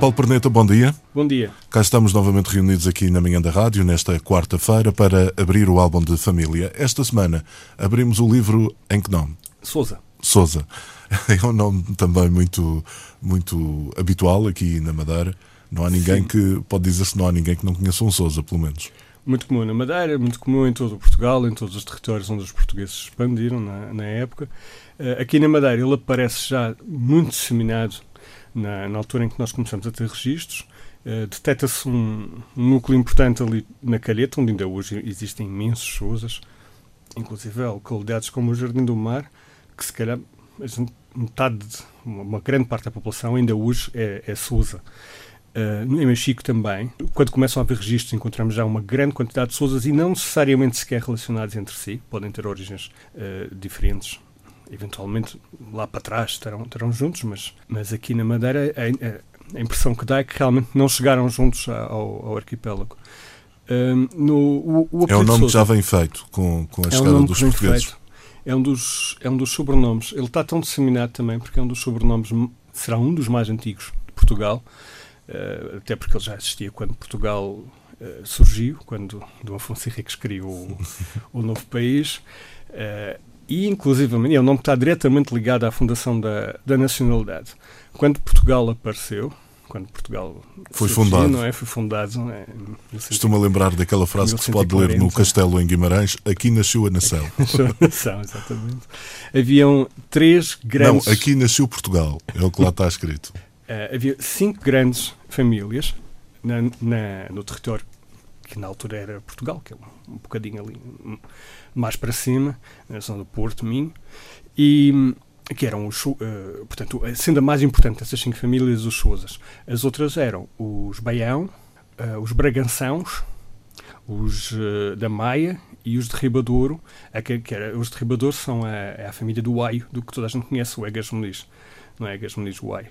Paulo Perneta, bom dia. Bom dia. Cá estamos novamente reunidos aqui na manhã da rádio, nesta quarta-feira, para abrir o álbum de família. Esta semana abrimos o livro em que nome? Souza. Souza. É um nome também muito, muito habitual aqui na Madeira. Não há ninguém Sim. que, pode dizer-se, não há ninguém que não conheça um Souza, pelo menos. Muito comum na Madeira, muito comum em todo o Portugal, em todos os territórios onde os portugueses se expandiram na, na época. Uh, aqui na Madeira ele aparece já muito disseminado na, na altura em que nós começamos a ter registros, uh, detecta-se um, um, núcleo importante ali na Calheta, onde ainda hoje existem imensos chousas, inclusive localidades como o Jardim do Mar, que se calhar metade, uma grande parte da população ainda hoje é, é Sousa. Uh, em Mexico também, quando começam a haver registros, encontramos já uma grande quantidade de Sousas e não necessariamente sequer relacionados entre si, podem ter origens uh, diferentes eventualmente lá para trás estarão, estarão juntos, mas, mas aqui na Madeira a, a impressão que dá é que realmente não chegaram juntos ao, ao arquipélago. Um, no, o, o é um nome que já vem feito com, com a é chegada um dos portugueses. Feito. É um, dos, é um dos sobrenomes. Ele está tão disseminado também porque é um dos sobrenomes, será um dos mais antigos de Portugal, uh, até porque ele já existia quando Portugal uh, surgiu, quando Dom Afonso Henriques criou o, o novo país. Uh, e, inclusivamente, ele não está diretamente ligado à fundação da, da nacionalidade. Quando Portugal apareceu, quando Portugal foi surgiu, fundado, não é? Foi fundado. É, Estou-me a lembrar daquela frase que se pode ler no Castelo em Guimarães: aqui nasceu a nação. nasceu a nação, exatamente. Haviam três grandes. Não, aqui nasceu Portugal, é o que lá está escrito. Uh, havia cinco grandes famílias na, na, no território que na altura era Portugal, que é um, bocadinho ali mais para cima, na do Porto, Minho, e que eram os, uh, portanto, sendo a mais importante dessas cinco famílias, os Sousas. As outras eram os Baião, uh, os Bragançãos, os uh, da Maia e os de Ribadouro. A que, que era, os de Ribadouro são a, é a família do Aio, do que toda a gente conhece, o Egas Muniz. Não é Egas Muniz, o Aio.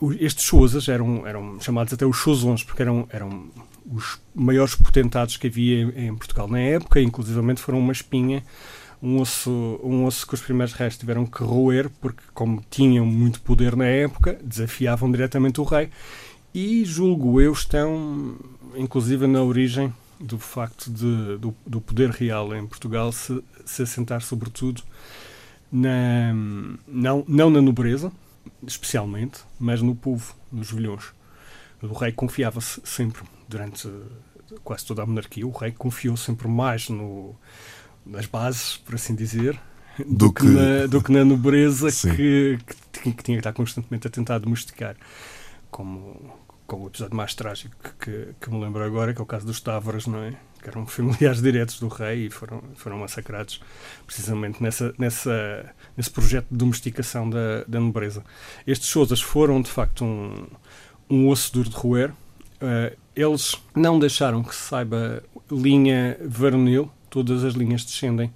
Uh, estes Sousas eram, eram chamados até os Sousons, porque eram, eram os maiores potentados que havia em, em Portugal na época, inclusivamente foram uma espinha, um osso, um osso que os primeiros restos tiveram que roer, porque como tinham muito poder na época, desafiavam diretamente o rei, e julgo eu estão, inclusive na origem do facto de, do, do poder real em Portugal se, se assentar sobretudo na, não, não na nobreza, especialmente, mas no povo, nos velhões. O rei confiava-se sempre durante quase toda a monarquia, o rei confiou sempre mais no, nas bases, por assim dizer, do, do que, que, na, do que na nobreza que, que, que, tinha que estar constantemente a tentar domesticar. Como, como o episódio mais trágico que, que me lembro agora, que é o caso dos Távoras, não é? Que eram familiares diretos do rei e foram, foram massacrados precisamente nessa, nessa, nesse projeto de domesticação da, da nobreza. Estes Sousas foram, de facto, um, um osso duro de roer. Uh, eles não deixaram que se saiba linha varonil, todas as linhas descendem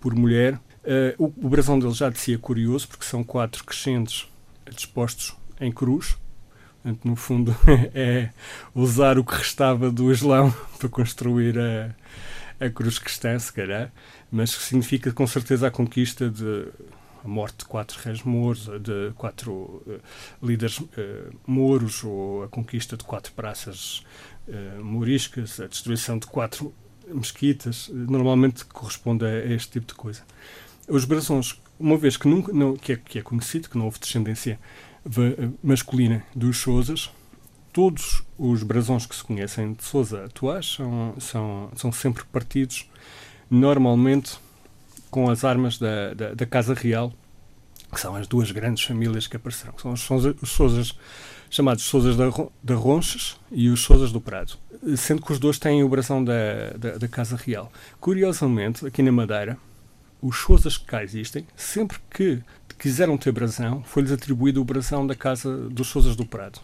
por mulher. Uh, o, o brasão deles já de si é curioso, porque são quatro crescentes dispostos em cruz. Portanto, no fundo, é usar o que restava do Islão para construir a, a cruz cristã, se calhar, mas que significa com certeza a conquista de a morte de quatro reis mouros, de quatro uh, líderes uh, mouros, ou a conquista de quatro praças uh, mouriscas, a destruição de quatro mesquitas, normalmente corresponde a, este tipo de coisa. Os brasões, uma vez que, nunca, não, que, é, que é conhecido que não houve descendência masculina dos Sousas, todos os brasões que se conhecem de Sousa atuais são, são, são sempre partidos normalmente com as armas da, da, da, Casa Real, que são as duas grandes famílias que apareceram. São os, os Sousas, chamados Sousas da, da Ronches e os Sousas do Prado, sendo que os dois têm o brasão da, da, da Casa Real. Curiosamente, aqui na Madeira, os Sousas que cá existem, sempre que quiseram ter brasão, foi-lhes atribuído o brasão da Casa dos Sousas do Prado,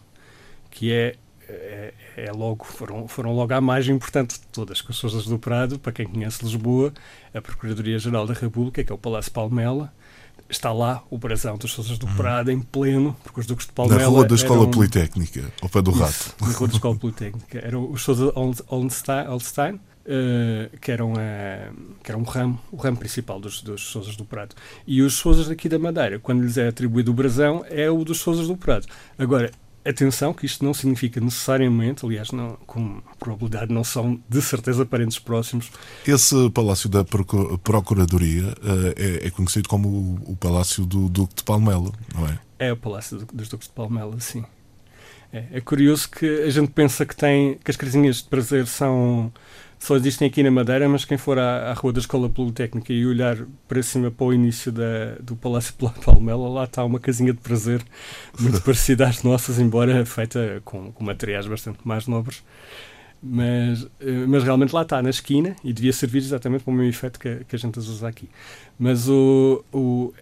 que é é, é, logo, foram, foram logo à margem importante de todas, com as Sousas do Prado, para quem conhece Lisboa, a Procuradoria-Geral da República, que é o Palácio Palmela, está lá o brasão dos Sousas do hum. Prado em pleno, porque os Duques de Palmela. Na Rua da Escola eram... Politécnica, ao pé do Rato. Isso, na Rua da Escola Politécnica. Eram os Sousa Oldenstein, uh, que, eram, uh, que eram o ramo, o ramo principal dos, dos Sousas do Prado. E os Sousas daqui da Madeira, quando lhes é atribuído o brasão, é o dos Sousas do Prado. Agora, Atenção que isto não significa necessariamente, aliás, não, com probabilidade não são de certeza parentes próximos. Esse Palácio da Procuradoria uh, é, é, conhecido como o, o, Palácio do Duque de Palmela, não é? É o Palácio dos Duques de Palmela, sim. É, é curioso que a gente pensa que, tem, que as casinhas de prazer são só existem aqui na Madeira, mas quem for à, à Rua da Escola Politécnica e olhar para cima para o início da, do Palácio Palmela, lá está uma casinha de prazer muito parecida às nossas, embora feita com, com materiais bastante mais nobres. Mas, eh, mas realmente lá está, na esquina, e devia servir exatamente para o mesmo efeito que, que a gente usa aqui. Mas o, o,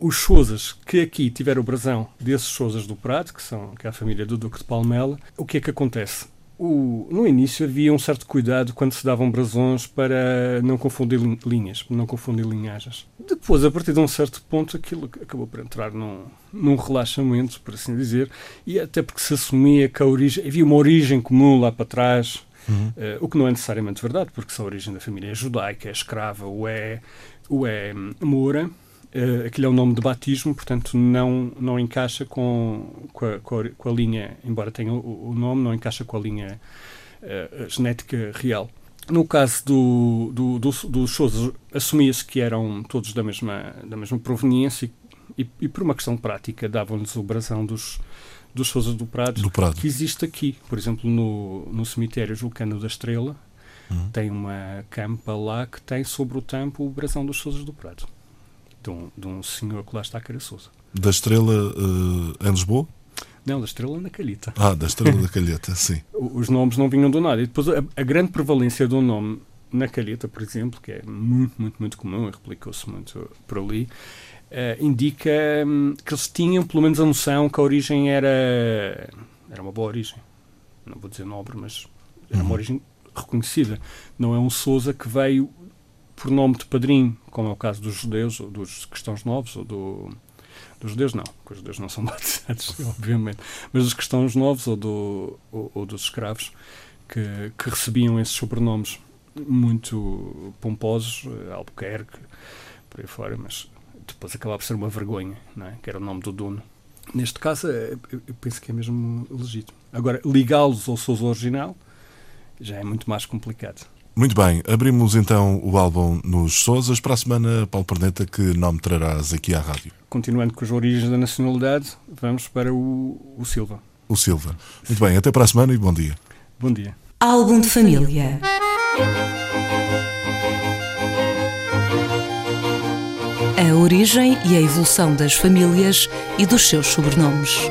os Sousas que aqui tiveram o brasão desses Sousas do Prado, que, são, que é a família do Duque de Palmela, o que é que acontece? O, no início havia um certo cuidado quando se davam brasões para não confundir linhas, não confundir linhagens. Depois, a partir de um certo ponto, aquilo acabou por entrar num, num relaxamento, por assim dizer, e até porque se assumia que origem, havia uma origem comum lá para trás, uhum. uh, o que não é necessariamente verdade, porque se a origem da família é judaica, é escrava ou é, ou é hum, moura, Uh, aquilo é um nome de batismo, portanto não, não encaixa com, com, a, com, a, com a linha, embora tenha o, o, nome, não encaixa com a linha uh, genética real. No caso do, do, do, dos Sousa, assumia-se que eram todos da mesma, da mesma proveniência e, e, por uma questão prática davam-lhes o brasão dos, dos Sousa do Prado, do Prado, que existe aqui. Por exemplo, no, no cemitério Julcano da Estrela, uhum. tem uma campa lá que tem sobre o tampo o brasão dos Sousa do Prado de um, de um senhor que lá está, que era Sousa. Da Estrela uh, em Lisboa? Não, da Estrela na Calheta. Ah, da Estrela da Calheta, sim. Os nomes não vinham do nada. E depois a, a grande prevalência do nome na Calheta, por exemplo, que é muito, muito, muito comum, replicou-se muito por ali, uh, indica um, que eles tinham pelo menos a noção que a origem era, era uma boa origem. Não vou dizer nobre, mas era uma uhum. origem reconhecida. Não é um Sousa que veio por nome de padrinho, como é o caso dos judeus, ou dos cristãos novos, ou do, dos judeus não, porque os judeus não são batizados, obviamente, mas dos cristãos novos ou, do, ou, ou dos escravos que, que, recebiam esses sobrenomes muito pomposos, eh, Albuquerque, por aí fora, mas depois acabava por ser uma vergonha, não é? que era o nome do dono. Neste caso, eh, eu penso que é mesmo legítimo. Agora, ligá-los ao Sousa original já é muito mais complicado. Muito bem, abrimos então o álbum nos Sousas. Para a semana, Paulo Perneta, que nome trarás aqui à rádio? Continuando com as origens da nacionalidade, vamos para o, o Silva. O Silva. Muito bem, até para a semana e bom dia. Bom dia. Álbum de família. A origem e a evolução das famílias e dos seus sobrenomes.